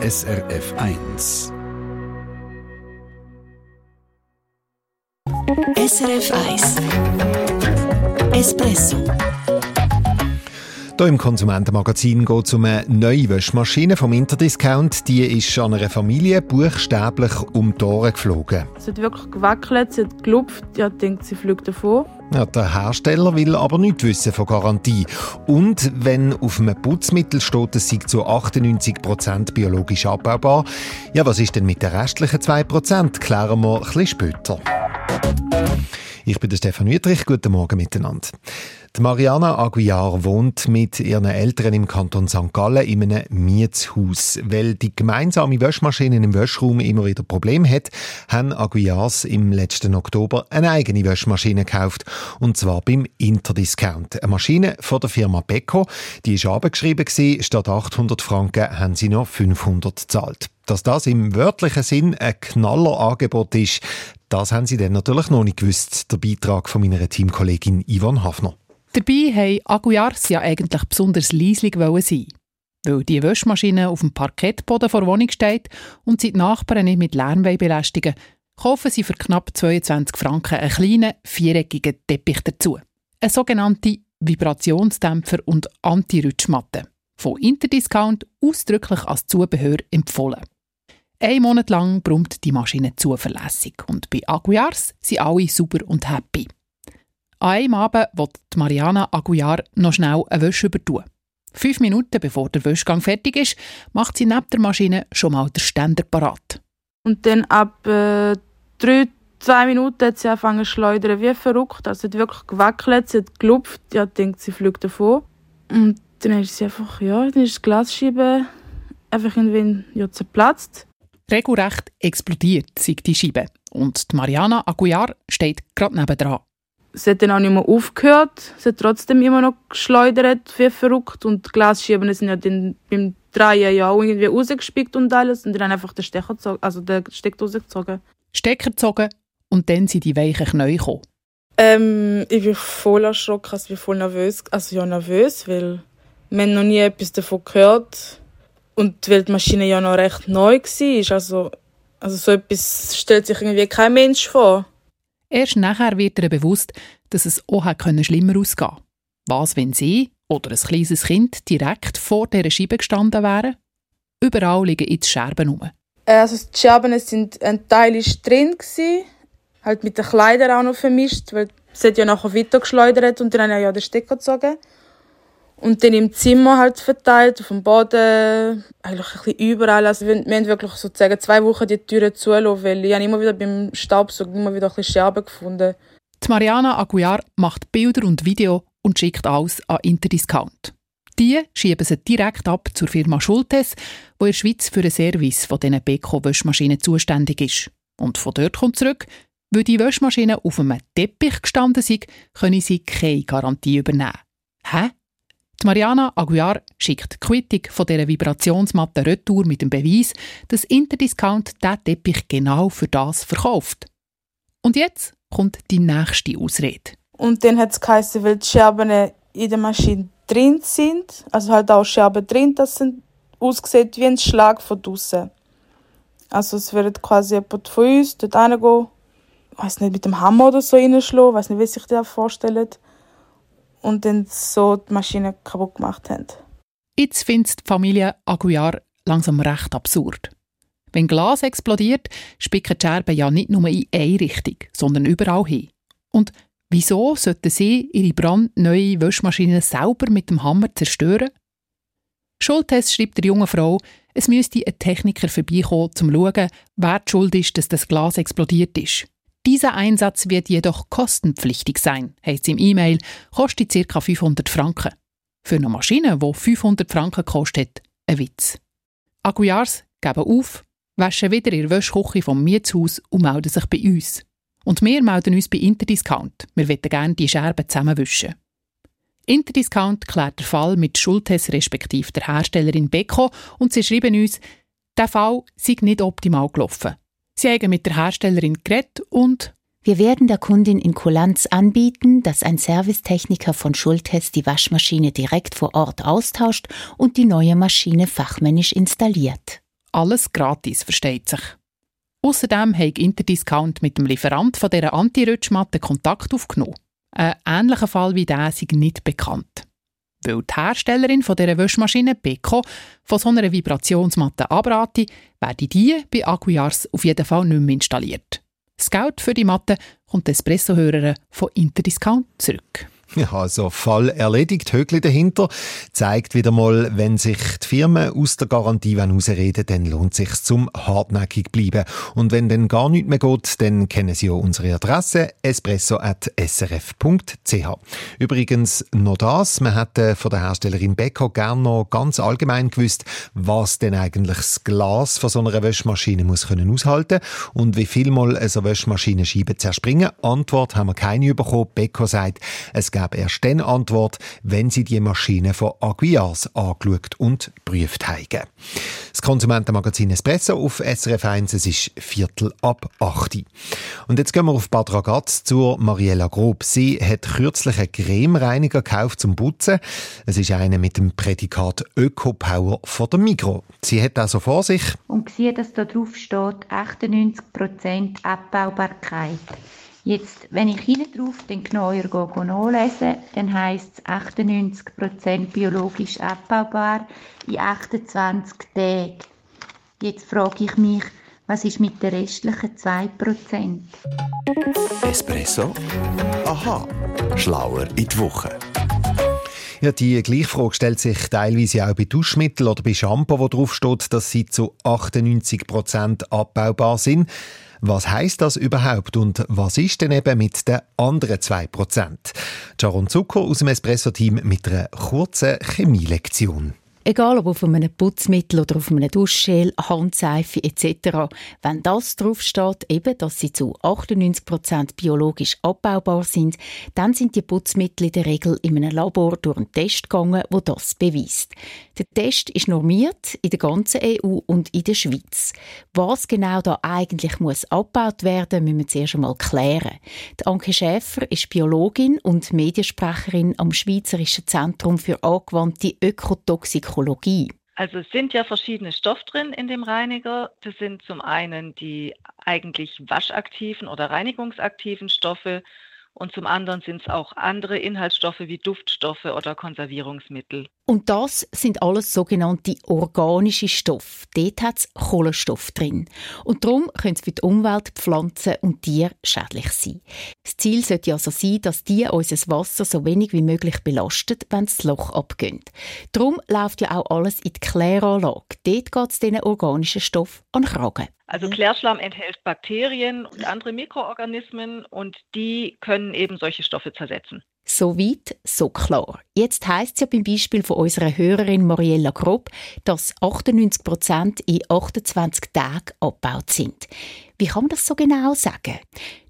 SRF 1. SRF 1 Espresso hier im Konsumentenmagazin geht es um eine neue Wäschmaschine vom Interdiscount. Die ist an einer Familie buchstäblich um die Ohren geflogen. Sie hat wirklich gewackelt, sie hat gelupft. Ja, denkt, sie fliegt davon. Ja, der Hersteller will aber nichts wissen von Garantie. Und wenn auf einem Putzmittel steht, es sei zu 98% biologisch abbaubar, ja, was ist denn mit den restlichen 2%? Klären wir ein bisschen später. Ich bin der Stefan Wüttrich. Guten Morgen miteinander. Die Mariana Aguiar wohnt mit ihren Eltern im Kanton St. Gallen in einem Mietshaus. Weil die gemeinsame Wäschmaschine im Wäschraum immer wieder Probleme hat, haben Aguiars im letzten Oktober eine eigene Wäschmaschine gekauft. Und zwar beim Interdiscount. Eine Maschine von der Firma Beko. Die ist abgeschrieben. Statt 800 Franken haben sie noch 500 gezahlt. Dass das im wörtlichen Sinn ein Knallerangebot ist, das haben sie dann natürlich noch nicht gewusst. Der Beitrag von meiner Teamkollegin Yvonne Hafner. Dabei wollten Aguiars ja eigentlich besonders leislich sein. Weil die Wäschmaschine auf dem Parkettboden vor der Wohnung steht und sie die Nachbarn nicht mit Lärm belästigen kaufen sie für knapp 22 Franken einen kleinen, viereckigen Teppich dazu. Eine sogenannte Vibrationsdämpfer und Anti-Rutschmatte. Von Interdiscount ausdrücklich als Zubehör empfohlen. Ein Monat lang brummt die Maschine zuverlässig und bei Aguiars sind alle super und happy. An einem Abend will Mariana Aguiar noch schnell eine Wäsche übertun. Fünf Minuten bevor der Wäschgang fertig ist, macht sie neben der Maschine schon mal den Ständer parat. Und dann ab äh, drei, zwei Minuten hat sie angefangen zu schleudern wie verrückt. Also sie hat wirklich gewackelt, sie hat gelupft, ja, denkt, sie fliegt davon. Und dann ist sie einfach, ja, dann ist das Glasscheibe einfach irgendwie ja, zerplatzt. Regelrecht explodiert, sagt die Scheibe. Und Mariana Aguiar steht gerade nebendran. Sie hat dann auch nicht mehr aufgehört. Sie hat trotzdem immer noch geschleudert, wie verrückt. Und die Glasschieben sind ja dann beim Drehen ja auch irgendwie rausgespickt und alles. Und dann einfach den Stecker gezogen, also den Stecker rausgezogen. Stecker gezogen und dann sind die weichen Knie gekommen. Ähm, ich bin voll erschrocken, also ich bin voll nervös. Also ja, nervös, weil wir noch nie etwas davon gehört und weil die Maschine ja noch recht neu war. Also, also so etwas stellt sich irgendwie kein Mensch vor. Erst nachher wird ihr bewusst, dass es auch schlimmer ausgehen konnte. Was, wenn sie oder ein kleines Kind direkt vor dieser Scheibe gestanden wären? Überall liegen jetzt Scherben rum. Äh, also die Scherben sind ein Teil ist drin gewesen, halt mit den Kleidern auch noch vermischt, weil sie hat ja nachher weitergeschleudert und dann haben ja den Stecker gezogen. Und dann im Zimmer halt verteilt, auf dem Boden, eigentlich ein bisschen überall. Also wir, wir haben wirklich sozusagen zwei Wochen die Türen zulassen, weil ich habe immer wieder beim Staubsaugen immer wieder ein bisschen Scherben gefunden. Die Mariana Aguiar macht Bilder und Video und schickt alles an Interdiscount. Die schieben sie direkt ab zur Firma Schultes, die in der Schweiz für den Service von diesen Beko-Wäschmaschinen zuständig ist. Und von dort kommt zurück, weil die Wäschmaschine auf einem Teppich gestanden sind, können sie keine Garantie übernehmen. Hä? Die Mariana Aguiar schickt die Quittung von dieser Vibrationsmatte retour mit dem Beweis, dass Interdiscount diesen Teppich genau für das verkauft. Und jetzt kommt die nächste Ausrede. Und dann hat es geheißen, weil die Scherben in der Maschine drin sind, also halt auch Scherben drin, das sind aussieht wie ein Schlag von draussen. Also es wird quasi jemand von uns dort reingehen, ich weiß nicht, mit dem Hammer oder so reinschlagen, ich weiß nicht, wie sich das vorstellt und dann so die Maschine kaputt gemacht haben. Jetzt findet die Familie Aguiar langsam recht absurd. Wenn Glas explodiert, spicken die Scherben ja nicht nur in eine Richtung, sondern überall hin. Und wieso sollten sie ihre brandneue Wäschmaschine selber mit dem Hammer zerstören? Schultes schreibt der jungen Frau, es müsste ein Techniker vorbeikommen, um zu schauen, wer die schuld ist, dass das Glas explodiert ist. Dieser Einsatz wird jedoch kostenpflichtig sein, heißt im E-Mail, kostet ca. 500 Franken. Für eine Maschine, die 500 Franken kostet, ein Witz. Aguiars geben auf, waschen wieder ihre Wäschküche vom Mietshaus und melden sich bei uns. Und wir melden uns bei Interdiscount. Wir wollen gerne die Scherben zusammenwischen. Interdiscount klärt den Fall mit Schultes respektive der Herstellerin Beko und sie schreiben uns, der Fall sei nicht optimal gelaufen. Sie haben mit der Herstellerin geredet und wir werden der Kundin in Kulanz anbieten, dass ein Servicetechniker von Schultes die Waschmaschine direkt vor Ort austauscht und die neue Maschine fachmännisch installiert. Alles gratis, versteht sich. Außerdem hat Interdiscount mit dem Lieferant von dieser Anti-Rutschmatte Kontakt aufgenommen. Ein ähnlicher Fall wie der ist nicht bekannt. Weil die Herstellerin von dieser Wäschmaschine, Beko, von so einer Vibrationsmatte abrate, werden die bei Aguiars auf jeden Fall nicht mehr installiert. Das Geld für die Matte kommt Espresso-Hörer von Interdiscount zurück. Ja, also Fall erledigt, Högli dahinter. Zeigt wieder mal, wenn sich die Firmen aus der Garantie herausreden dann lohnt es sich zum hartnäckig bleiben. Und wenn dann gar nichts mehr geht, dann kennen Sie ja unsere Adresse espresso.srf.ch. Übrigens noch das, man hätte von der Herstellerin Beko gerne noch ganz allgemein gewusst, was denn eigentlich das Glas von so einer Wäschmaschine muss können aushalten und wie viel mal eine Wäschmaschine Scheiben zerspringen. Antwort haben wir keine bekommen. Beko sagt, es gäbe erst dann Antwort, wenn sie die Maschine von Aguiars angeschaut und geprüft haben. Das Konsumentenmagazin Espresso auf SRF 1, es ist Viertel ab 8. Und jetzt gehen wir auf Bad Ragaz zur Mariella Grob. Sie hat kürzlich einen Cremereiniger gekauft zum Putzen. Es ist einer mit dem Prädikat Öko-Power von der Migro. Sie hat also vor sich. Und sieht, dass da drauf steht 98% Abbaubarkeit. Jetzt, wenn ich hinten drauf den genauer nachlese, dann heisst es 98% biologisch abbaubar in 28 Tagen. Jetzt frage ich mich, was ist mit den restlichen 2%? Espresso? Aha, schlauer in die Woche. Ja, die gleiche Frage stellt sich teilweise auch bei Duschmitteln oder bei Shampoo, wo drauf steht, dass sie zu 98% abbaubar sind. Was heißt das überhaupt und was ist denn eben mit den anderen 2%? Jaron Zucker aus dem Espresso-Team mit einer kurzen Chemielektion. Egal ob auf einem Putzmittel oder auf einem Duschgel, Handseife etc. Wenn das draufsteht, eben, dass sie zu 98% biologisch abbaubar sind, dann sind die Putzmittel in der Regel in einem Labor durch einen Test gegangen, wo das beweist. Der Test ist normiert in der ganzen EU und in der Schweiz. Was genau da eigentlich muss abgebaut werden, müssen wir zuerst einmal klären. Die Anke Schäfer ist Biologin und Mediensprecherin am Schweizerischen Zentrum für angewandte Ökotoxikologie Ökologie? Also es sind ja verschiedene Stoffe drin in dem Reiniger. Das sind zum einen die eigentlich waschaktiven oder reinigungsaktiven Stoffe und zum anderen sind es auch andere Inhaltsstoffe wie Duftstoffe oder Konservierungsmittel. Und das sind alles sogenannte organische Stoffe. Dort hat es Kohlenstoff drin. Und darum können sie für die Umwelt, Pflanzen und Tiere schädlich sein. Das Ziel sollte also sein, dass die unser Wasser so wenig wie möglich belastet, wenn das Loch abgeht. Darum läuft ja auch alles in die Kläranlage. Dort geht es diesen organischen Stoff an den Kragen. Also Klärschlamm enthält Bakterien und andere Mikroorganismen und die können eben solche Stoffe zersetzen. So weit, so klar. Jetzt heisst es ja beim Beispiel von unserer Hörerin Mariella Grob, dass 98 Prozent in 28 Tagen abgebaut sind. Wie kann man das so genau sagen?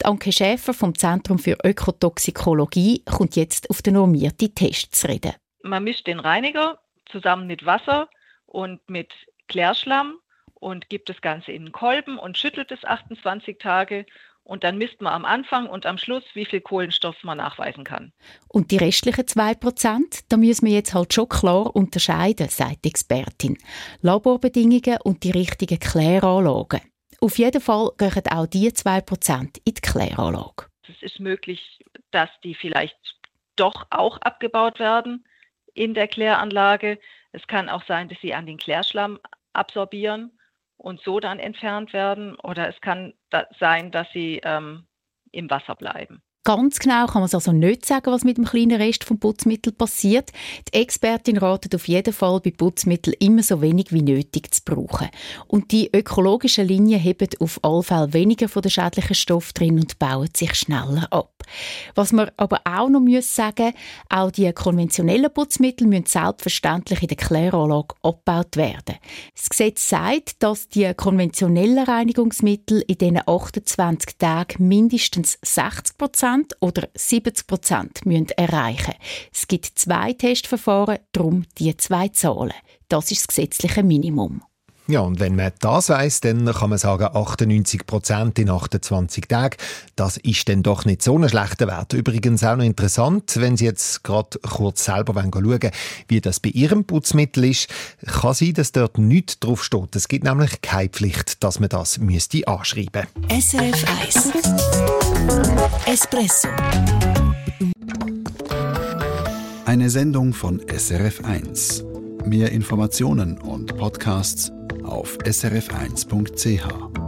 Die Anke Schäfer vom Zentrum für Ökotoxikologie kommt jetzt auf den normierten Test zu reden. Man mischt den Reiniger zusammen mit Wasser und mit Klärschlamm und gibt das Ganze in einen Kolben und schüttelt es 28 Tage und dann misst man am Anfang und am Schluss, wie viel Kohlenstoff man nachweisen kann. Und die restlichen 2%, da müssen wir jetzt halt schon klar unterscheiden, sagt die Expertin. Laborbedingungen und die richtigen Kläranlagen. Auf jeden Fall gehen auch die 2% in die Kläranlage. Es ist möglich, dass die vielleicht doch auch abgebaut werden in der Kläranlage. Es kann auch sein, dass sie an den Klärschlamm absorbieren und so dann entfernt werden. Oder es kann da sein, dass sie ähm, im Wasser bleiben. Ganz genau kann man also nicht sagen, was mit dem kleinen Rest vom Putzmittel passiert. Die Expertin ratet auf jeden Fall, bei Putzmitteln immer so wenig wie nötig zu brauchen. Und die ökologischen Linien heben auf alle Fälle weniger von den schädlichen Stoffen drin und bauen sich schneller ab. Was man aber auch noch muss sagen, auch die konventionellen Putzmittel müssen selbstverständlich in der Kläranlage abgebaut werden. Das Gesetz sagt, dass die konventionellen Reinigungsmittel in diesen 28 Tagen mindestens 60 Prozent oder 70 Prozent erreichen Es gibt zwei Testverfahren, darum die zwei Zahlen. Das ist das gesetzliche Minimum. Ja, und wenn man das weiß, dann kann man sagen, 98 Prozent in 28 Tagen, das ist dann doch nicht so ein schlechter Wert. Übrigens auch noch interessant, wenn Sie jetzt gerade kurz selber schauen wollen, wie das bei Ihrem Putzmittel ist, kann sein, dass dort nichts drauf steht. Es gibt nämlich keine Pflicht, dass man das müsste anschreiben müsste. SRF 1 Espresso Eine Sendung von SRF 1. Mehr Informationen und Podcasts auf srf1.ch.